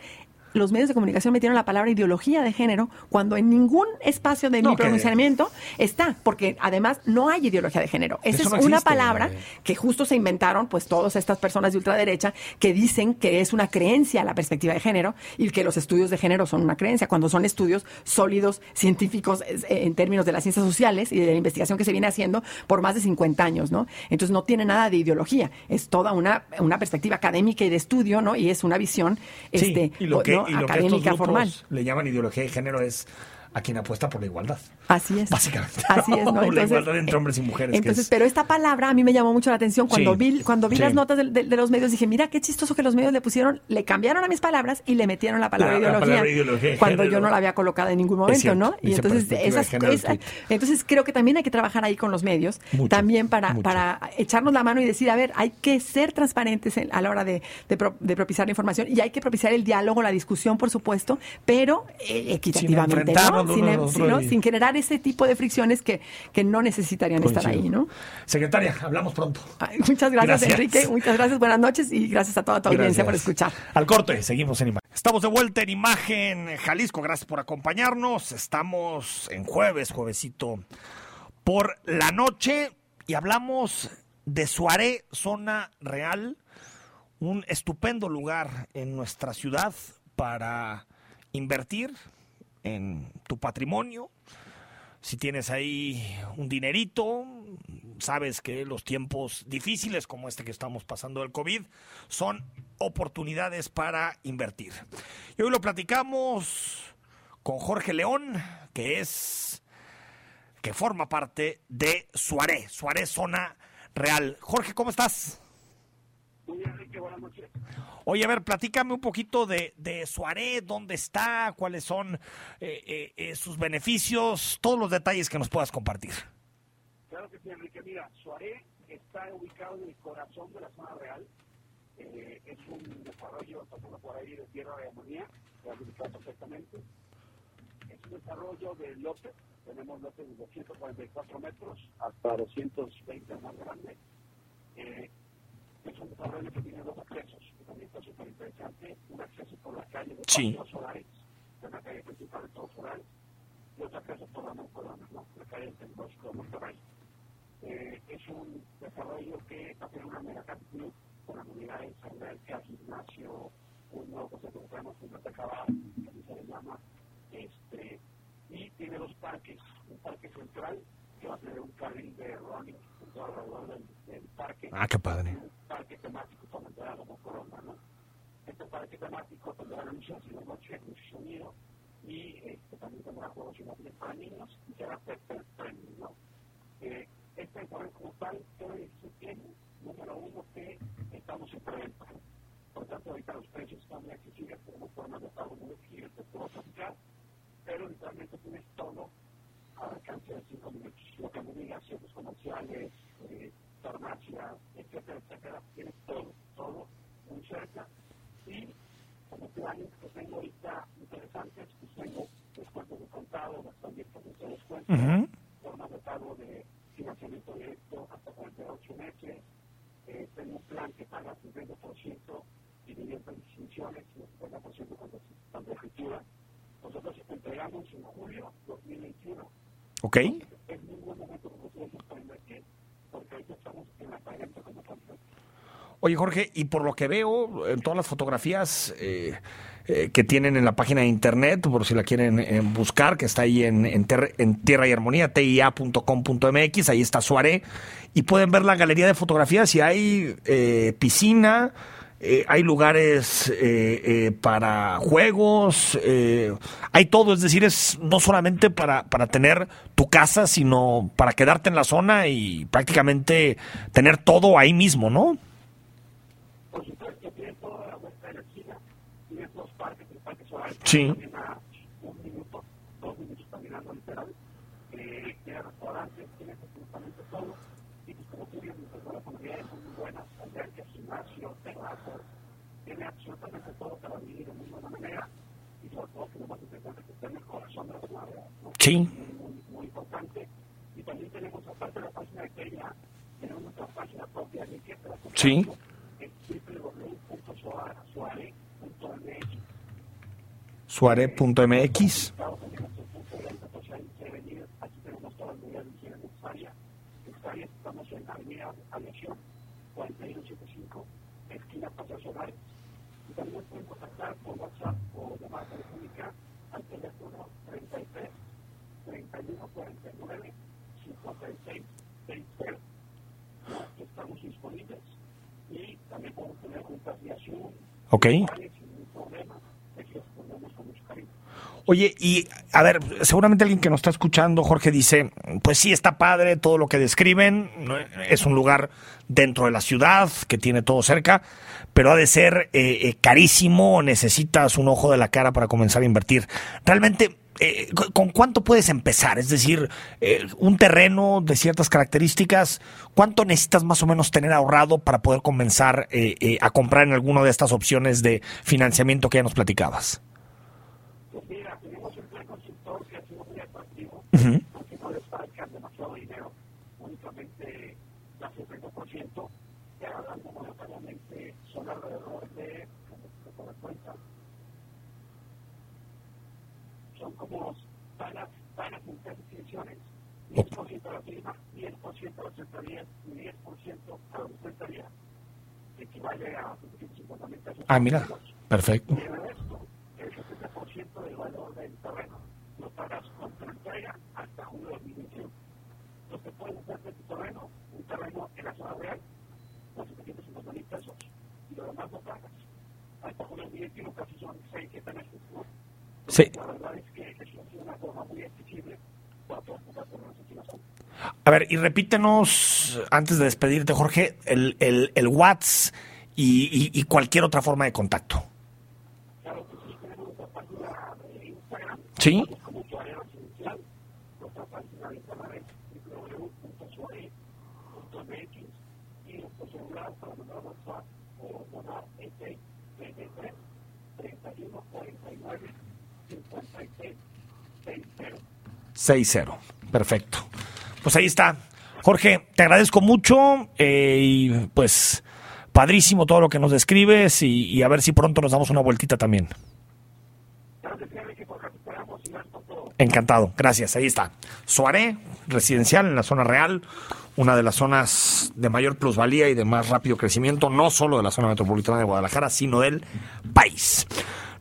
los medios de comunicación metieron la palabra ideología de género cuando en ningún espacio de No, mi que- pronunciamiento está, porque además no hay ideología de género. Esa Eso es no una existe, palabra eh. que justo se inventaron pues todas estas personas de ultraderecha que dicen que es una creencia la perspectiva de género y que los estudios de género son una creencia, cuando son estudios sólidos, científicos eh, en términos de las ciencias sociales y de la investigación que se viene haciendo por más de 50 años, ¿no? Entonces no tiene nada de ideología, es toda una, una perspectiva académica y de estudio, ¿no? Y es una visión Sí, este, y lo que, ¿no? y lo que estos grupos formal. le llaman ideología de género es a quien apuesta por la igualdad. Así es. Básicamente. Así es, ¿no? la igualdad entre hombres y mujeres. Entonces, es- pero esta palabra a mí me llamó mucho la atención cuando Sí, vi, cuando vi sí. las notas de, de- de los medios. Dije, mira qué chistoso que los medios le pusieron, le cambiaron a mis palabras y le metieron la palabra La- la ideología, palabra ideología de cuando género. yo no la había colocado en ningún momento, cierto, ¿no? Y entonces esas, esa- entonces creo que también hay que trabajar ahí con los medios, Mucho, también para, mucho. para echarnos la mano y decir, a ver, hay que ser transparentes en- a la hora de, de pro- de propiciar la información y hay que propiciar el diálogo, la discusión, por supuesto, pero eh, equitativamente, enfrentarnos ¿no? Sin, uno al otro ¿no? y- sin generar ese tipo de fricciones que, que no necesitarían estar ahí, ¿no? Secretaria, hablamos pronto. Ay, muchas gracias, Gracias. Enrique. Muchas gracias. Buenas noches y gracias a toda tu audiencia por Gracias. escuchar. Al corte, seguimos en imagen. Estamos de vuelta en imagen Jalisco. Gracias por acompañarnos. Estamos en jueves, juevesito por la noche y hablamos de Suaré, zona real, un estupendo lugar en nuestra ciudad para invertir en tu patrimonio. Si tienes ahí un dinerito, sabes que los tiempos difíciles como este que estamos pasando del COVID son oportunidades para invertir. Y hoy lo platicamos con Jorge León, que es que forma parte de Suaré, Suaré Zona Real. Jorge, ¿cómo estás? Oye, a ver, platícame un poquito de, de Suaré, dónde está, cuáles son eh, eh, eh, sus beneficios, todos los detalles que nos puedas compartir. Claro que sí, Enrique. Mira, Suaré está ubicado en el corazón de la zona real. Eh, es un desarrollo, pasando por ahí, de tierra de amonía, lo has ubicado perfectamente. Es un desarrollo de lotes. Tenemos lotes de 244 metros hasta 220 más grande. Eh, es un desarrollo que tiene dos accesos, que también está súper interesante. Un acceso por la calle de Sí. Solares, de la calle principal de todos Solares, y otro acceso por la Moncolona, ¿no? la calle del Tecnológico de Monterrey. Eh, es un desarrollo que va a tener una mega club con amenidades, alberca, gimnasio, un nuevo concepto que tenemos un que así se le llama, este, y tiene dos parques, un parque central que va a tener un carril de running todo alrededor del, del parque, Ah, qué padre. un parque temático para entrar como corona, ¿no? Este parque temático tendrá luces y de noche, mucho sonido, y este, también tendrá juegos infantiles para niños, y será pet friendly, ¿no? Eh, este informe como tal, ¿qué beneficio tiene? Número uno, que estamos en preventa. Por tanto, ahorita los precios están muy accesibles, tenemos formas de pago muy flexibles, te puedo platicar, pero literalmente tienes todo al alcance de cinco minutos. Lo que me digas, centros comerciales, eh, farmacia, etcétera, etcétera, tienes todo, todo muy cerca. Y como planes que tengo ahorita interesantes, pues tengo descuentos de contado, bastante de descuento. Ujú. formas de pago de financiamiento directo hasta 48 meses. Eh, tengo un plan que paga 50% dividiendo en distinciones y el 50% cuando, cuando ejecutiva. Nosotros entregamos en julio 2021. Ok. Es muy buen momento como ustedes para invertir, porque ahorita estamos en la pareja como concepto. Oye, Jorge, y por lo que veo en todas las fotografías eh, eh, que tienen en la página de internet, por si la quieren eh, buscar, que está ahí en, en, en Tierra y Armonía, tia.com.mx, ahí está Suaré, y pueden ver la galería de fotografías y hay eh, piscina, eh, hay lugares eh, eh, para juegos, eh, hay todo, es decir, es no solamente para, para tener tu casa, sino para quedarte en la zona y prácticamente tener todo ahí mismo, ¿no? Por supuesto, tiene toda la vuelta de la esquina, tiene dos parques, el parque solar Sí. un minuto, dos minutos caminando literal, eh, tiene restaurantes, tiene absolutamente todo, y pues como tú dices, pues, muy buenas, albergues, gimnasio, terrazas, tiene absolutamente todo para vivir de muy buena manera, y sobre todo que lo más importante que está en el corazón de la ciudad, ¿no? Sí. muy, muy importante, y también tenemos aparte de la página de Kenia, tenemos nuestra página propia de que Sí. es www.soare.mx. Suare.mx. Aquí tenemos todas las medidas de higiene necesarias. Necesarias, estamos en Avenida Aviación 4175, esquina Paseo Solares. Y también nos pueden contactar por WhatsApp o llamada telefónica al teléfono 33 31 49 56 60. Estamos disponibles y también podemos tener juntas vía Zoom, Ok. sin ningún problema. Aquí respondemos con mucho cariño. Oye, y a ver, seguramente alguien que nos está escuchando, Jorge, dice, pues sí, está padre todo lo que describen, es un lugar dentro de la ciudad que tiene todo cerca, pero ha de ser eh, eh, carísimo, necesitas un ojo de la cara para comenzar a invertir. Realmente, eh, ¿con- ¿con cuánto puedes empezar? Es decir, eh, un terreno de ciertas características, ¿cuánto necesitas más o menos tener ahorrado para poder comenzar a comprar en alguna de estas opciones de financiamiento que ya nos platicabas? Pues mira, tenemos un plan consultor que ha sido muy atractivo, Ujú. porque no les falta demasiado dinero, únicamente la 70%, que hagan monetariamente son alrededor de, como me cuenta, son como pagas en tres distinciones, 10% a la prima, 10% a las y 10% a centralías, que equivale a 150 mil pesos. Ah, mira, perfecto. Y el resto, el 70% del valor del terreno, lo pagas con tu entrega hasta junio de 2021. Entonces puedes hacer de tu terreno, un terreno en la zona real, por 750 mil pesos, y lo demás lo pagas. Hasta junio de 2021 casi son 6, 7 meses. ¿no? Sí. La verdad es que es una forma muy accesible para todas las personas aquí en la zona. A ver, y repítenos, antes de despedirte, Jorge, el, el, el WhatsApp y, y- y cualquier otra forma de contacto. Claro que sí, tenemos nuestra página de Instagram, Sí. como Suárez Residencial, nuestra página de internet www.suárez.mx y nuestro celular para mandar WhatsApp o llamar es el 33 31 49 56 60. 6-0. Perfecto. Pues ahí está. Jorge, te agradezco mucho eh, y pues padrísimo todo lo que nos describes y, y a ver si pronto nos damos una vueltita también. Encantado, gracias, ahí está. Suaré, residencial en la zona real, una de las zonas de mayor plusvalía y de más rápido crecimiento, no solo de la zona metropolitana de Guadalajara, sino del país.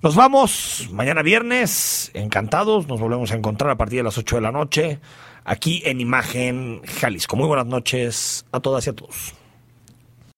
Nos vamos mañana viernes, encantados, nos volvemos a encontrar a partir de las 8 de la noche, aquí en Imagen Jalisco. Muy buenas noches a todas y a todos.